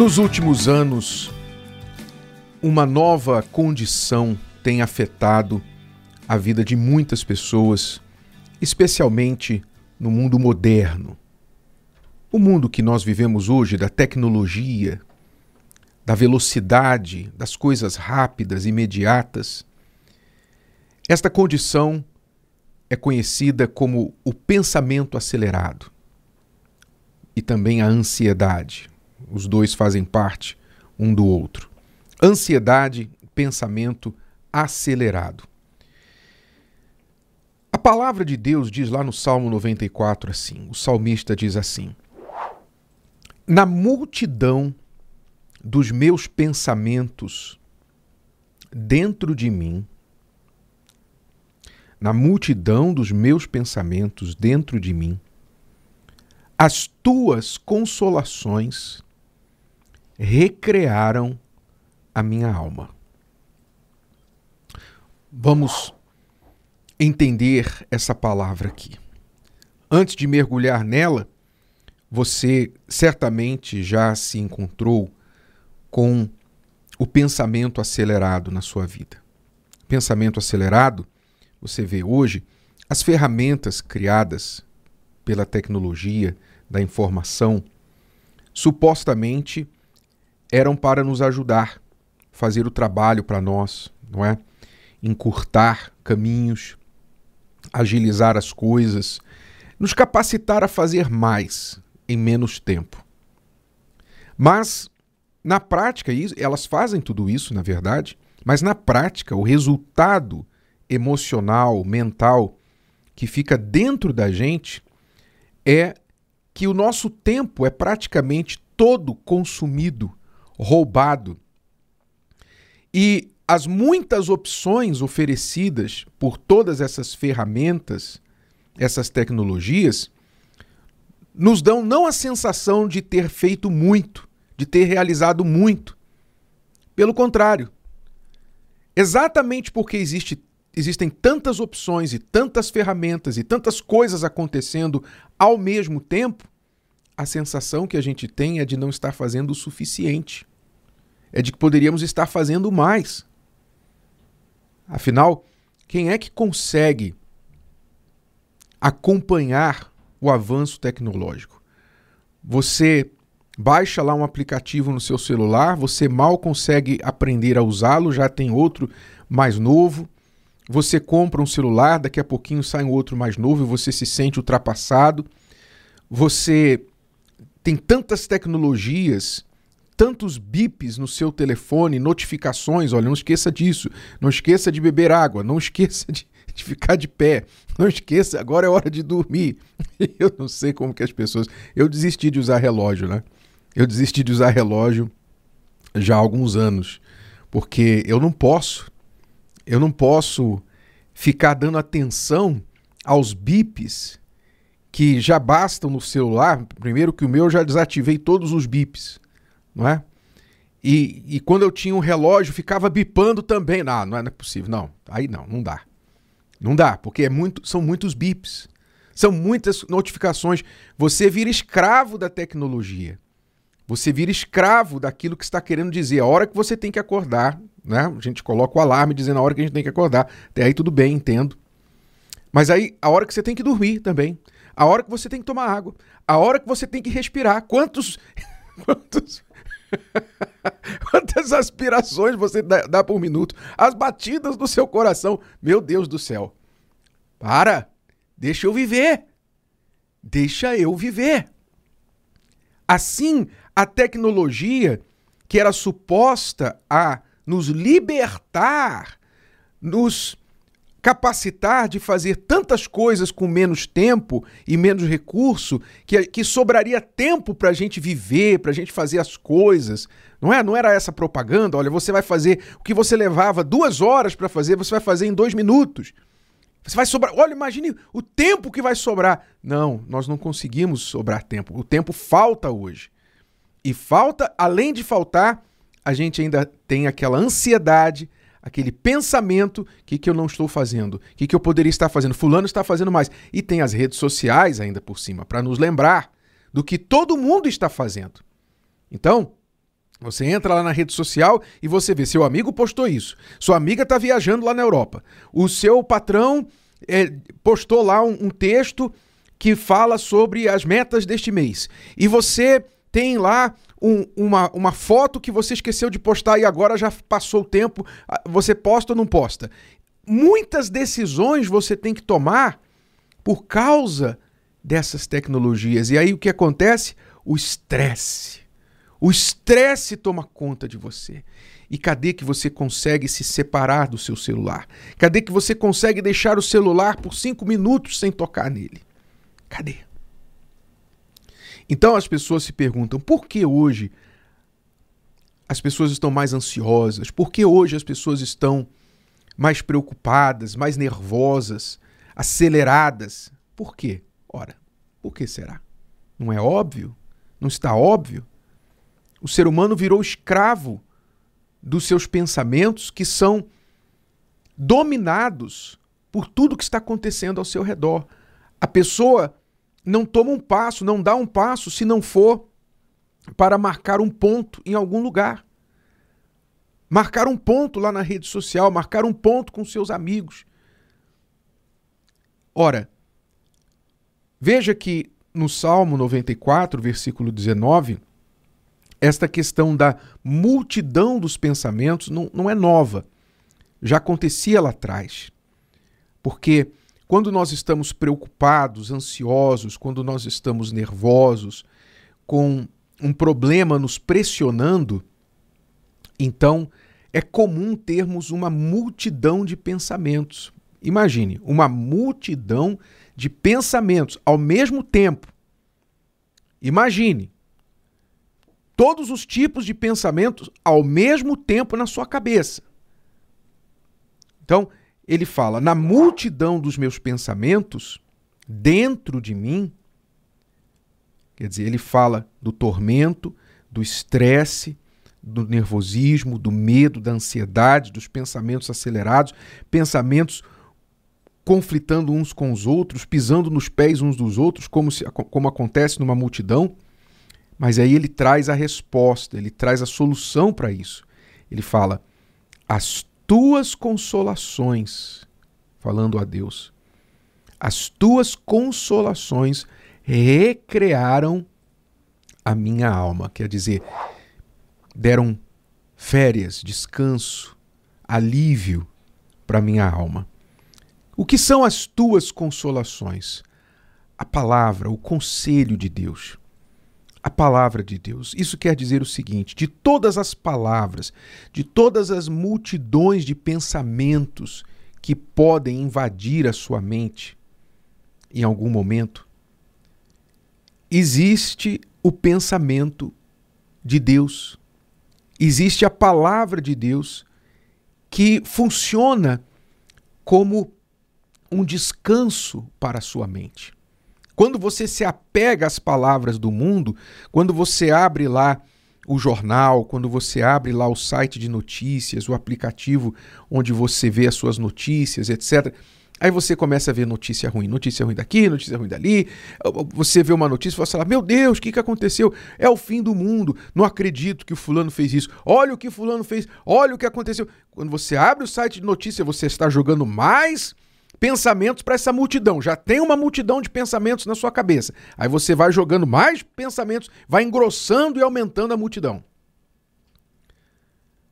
Nos últimos anos, uma nova condição tem afetado a vida de muitas pessoas, especialmente no mundo moderno. O mundo que nós vivemos hoje, da tecnologia, da velocidade, das coisas rápidas, imediatas. Esta condição é conhecida como o pensamento acelerado e também a ansiedade. Os dois fazem parte um do outro. Ansiedade, pensamento acelerado. A palavra de Deus diz lá no Salmo 94 assim: o salmista diz assim: Na multidão dos meus pensamentos dentro de mim, na multidão dos meus pensamentos dentro de mim, as tuas consolações recrearam a minha alma. Vamos entender essa palavra aqui. Antes de mergulhar nela, você certamente já se encontrou com o pensamento acelerado na sua vida. Pensamento acelerado, você vê hoje as ferramentas criadas pela tecnologia da informação supostamente eram para nos ajudar, fazer o trabalho para nós, não é? Encurtar caminhos, agilizar as coisas, nos capacitar a fazer mais em menos tempo. Mas, na prática, elas fazem tudo isso, na verdade, mas na prática, o resultado emocional, mental, que fica dentro da gente é que o nosso tempo é praticamente todo consumido, roubado. E as muitas opções oferecidas por todas essas ferramentas, essas tecnologias, nos dão não a sensação de ter feito muito, de ter realizado muito. Pelo contrário, exatamente porque existe, existem tantas opções e tantas ferramentas e tantas coisas acontecendo ao mesmo tempo, a sensação que a gente tem é de não estar fazendo o suficiente. É de que poderíamos estar fazendo mais. Afinal, quem é que consegue acompanhar o avanço tecnológico? Você baixa lá um aplicativo no seu celular, você mal consegue aprender a usá-lo, já tem outro mais novo. Você compra um celular, daqui a pouquinho sai um outro mais novo e você se sente ultrapassado. Você tem tantas tecnologias tantos bips no seu telefone, notificações, olha, não esqueça disso, não esqueça de beber água, não esqueça de, de ficar de pé, não esqueça, agora é hora de dormir. Eu não sei como que as pessoas. Eu desisti de usar relógio, né? Eu desisti de usar relógio já há alguns anos, porque eu não posso, eu não posso ficar dando atenção aos bips que já bastam no celular. Primeiro que o meu eu já desativei todos os bips não é? E, e quando eu tinha um relógio, ficava bipando também. Não, não é possível. Não, aí não, não dá. Não dá, porque é muito, são muitos bips. São muitas notificações. Você vira escravo da tecnologia. Você vira escravo daquilo que está querendo dizer. A hora que você tem que acordar, né? A gente coloca o alarme dizendo a hora que a gente tem que acordar. Até aí tudo bem, entendo. Mas aí a hora que você tem que dormir também. A hora que você tem que tomar água. A hora que você tem que respirar. Quantos. Quantos Quantas aspirações você dá, por minuto? As batidas do seu coração. Meu Deus do céu. Para! Deixa eu viver. Deixa eu viver. Assim, a tecnologia, que era suposta a nos libertar, nos capacitar de fazer tantas coisas com menos tempo e menos recurso, que, que sobraria tempo para a gente viver, para a gente fazer as coisas. Não é? Não era essa propaganda? Olha, você vai fazer o que você levava duas horas para fazer, você vai fazer em dois minutos. Você vai sobrar. Olha, imagine o tempo que vai sobrar. Não, nós não conseguimos sobrar tempo. O tempo falta hoje. E falta, além de faltar, a gente ainda tem aquela ansiedade aquele pensamento: o que, que eu não estou fazendo? O que, que eu poderia estar fazendo? Fulano está fazendo mais. E tem as redes sociais ainda por cima, para nos lembrar do que todo mundo está fazendo. Então, Você entra lá na rede social e você vê, seu amigo postou isso, sua amiga está viajando lá na Europa, o seu patrão é, postou lá um, um texto que fala sobre as metas deste mês. E você tem lá um, uma, uma foto que você esqueceu de postar e agora já passou o tempo, você posta ou não posta. Muitas decisões você tem que tomar por causa dessas tecnologias. E aí o que acontece? O estresse. O estresse toma conta de você. E cadê que você consegue se separar do seu celular? Cadê que você consegue deixar o celular por cinco minutos sem tocar nele? Cadê? Então as pessoas se perguntam por que hoje as pessoas estão mais ansiosas? Por que hoje as pessoas estão mais preocupadas, mais nervosas, aceleradas? Por quê? Ora, por que será? Não é óbvio? Não está óbvio? O ser humano virou escravo dos seus pensamentos que são dominados por tudo que está acontecendo ao seu redor. A pessoa não toma um passo, não dá um passo se não for para marcar um ponto em algum lugar. Marcar um ponto lá na rede social, marcar um ponto com seus amigos. Ora, veja que no Salmo 94, versículo 19, esta questão da multidão dos pensamentos não, não é nova. Já acontecia lá atrás. Porque quando nós estamos preocupados, ansiosos, quando nós estamos nervosos, com um problema nos pressionando, então é comum termos uma multidão de pensamentos. Imagine, uma multidão de pensamentos ao mesmo tempo. Imagine todos os tipos de pensamentos ao mesmo tempo na sua cabeça. Então, ele fala: na multidão dos meus pensamentos, dentro de mim, quer dizer, ele fala do tormento, do estresse, do nervosismo, do medo, da ansiedade, dos pensamentos acelerados, pensamentos conflitando uns com os outros, pisando nos pés uns dos outros, como, se, como acontece numa multidão. Mas aí ele traz a resposta, ele traz a solução para isso. Ele fala: as tuas consolações, falando a Deus, as tuas consolações recrearam a minha alma. Quer dizer, deram férias, descanso, alívio para minha alma. O que são as tuas consolações? A palavra, o conselho de Deus a palavra de Deus. Isso quer dizer o seguinte: de todas as palavras, de todas as multidões de pensamentos que podem invadir a sua mente em algum momento, existe o pensamento de Deus. Existe a palavra de Deus que funciona como um descanso para a sua mente. Quando você se apega às palavras do mundo, quando você abre lá o jornal, quando você abre lá o site de notícias, o aplicativo onde você vê as suas notícias, etc. Aí você começa a ver notícia ruim, notícia ruim daqui, notícia ruim dali. Você vê uma notícia e fala assim: Meu Deus, o que, que aconteceu? É o fim do mundo. Não acredito que o fulano fez isso. Olha o que fulano fez. Olha o que aconteceu. Quando você abre o site de notícia, você está jogando mais pensamentos para essa multidão. Já tem uma multidão de pensamentos na sua cabeça. Aí você vai jogando mais pensamentos, vai engrossando e aumentando a multidão.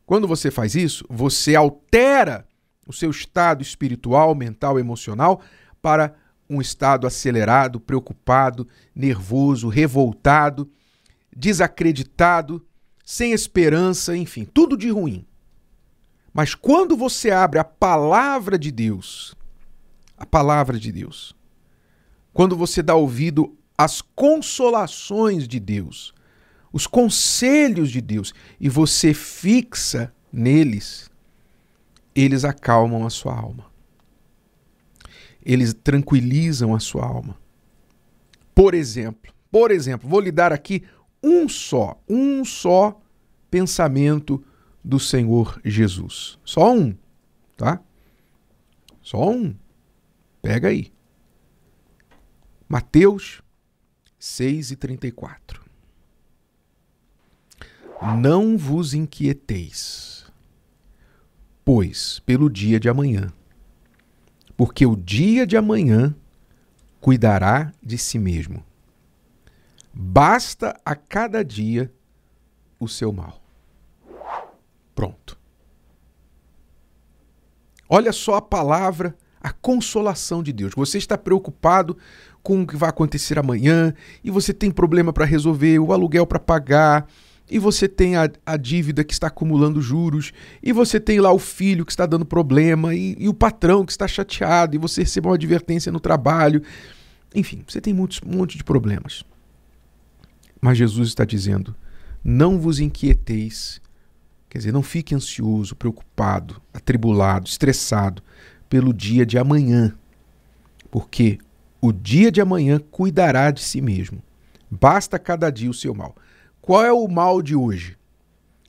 Quando você faz isso, você altera o seu estado espiritual, mental, emocional para um estado acelerado, preocupado, nervoso, revoltado, desacreditado, sem esperança, enfim, tudo de ruim. Mas quando você abre a palavra de Deus, a palavra de Deus. Quando você dá ouvido às consolações de Deus, os conselhos de Deus, e você fixa neles, eles acalmam a sua alma. Eles tranquilizam a sua alma. Por exemplo, por exemplo, vou lhe dar aqui um só, um só pensamento do Senhor Jesus. Só um, tá? Só um. Pega aí. Mateus 6 e 34. Não vos inquieteis, pois, pelo dia de amanhã, porque o dia de amanhã cuidará de si mesmo. Basta a cada dia o seu mal. Pronto. Olha só a palavra, a consolação de Deus. Você está preocupado com o que vai acontecer amanhã e você tem problema para resolver, o aluguel para pagar, e você tem a, a, dívida que está acumulando juros, e você tem lá o filho que está dando problema, e, e, o patrão que está chateado, e você recebeu uma advertência no trabalho. Enfim, você tem muitos, um monte de problemas. Mas Jesus está dizendo: não vos inquieteis, quer dizer, não fique ansioso, preocupado, atribulado, estressado pelo dia de amanhã, porque o dia de amanhã cuidará de si mesmo. Basta cada dia o seu mal. Qual é o mal de hoje?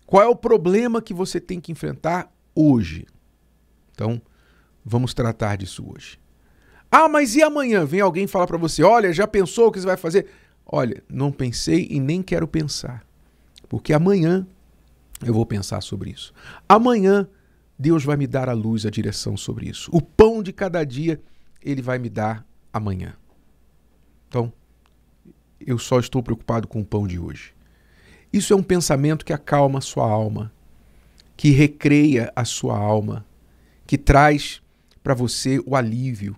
Qual é o problema que você tem que enfrentar hoje? Então, vamos tratar disso hoje. Ah, mas e amanhã? Vem alguém falar para você: olha, já pensou o que você vai fazer? Olha, não pensei e nem quero pensar. Porque amanhã eu vou pensar sobre isso. Amanhã Deus vai me dar a luz, a direção sobre isso. O pão de cada dia ele vai me dar amanhã. Então, eu só estou preocupado com o pão de hoje. Isso é um pensamento que acalma a sua alma, que recreia a sua alma, que traz para você o alívio,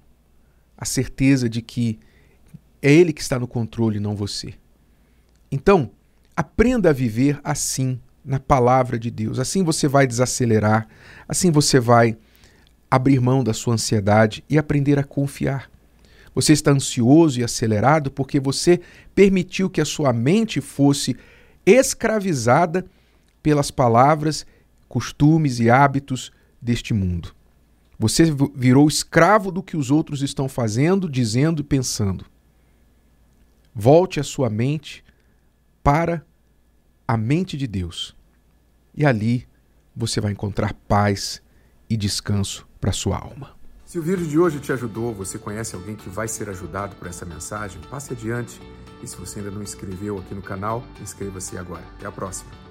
a certeza de que é Ele que está no controle, não você. Então, aprenda a viver assim, na palavra de Deus. Assim você vai desacelerar, assim você vai abrir mão da sua ansiedade e aprender a confiar. Você está ansioso e acelerado porque você permitiu que a sua mente fosse escravizada pelas palavras, costumes e hábitos deste mundo. Você virou escravo do que os outros estão fazendo, dizendo e pensando. Volte a sua mente para a mente de Deus. E ali você vai encontrar paz e descanso para sua alma. Se o vídeo de hoje te ajudou, você conhece alguém que vai ser ajudado por essa mensagem, passe adiante. E se você ainda não inscreveu aqui no canal, inscreva-se agora. Até a próxima.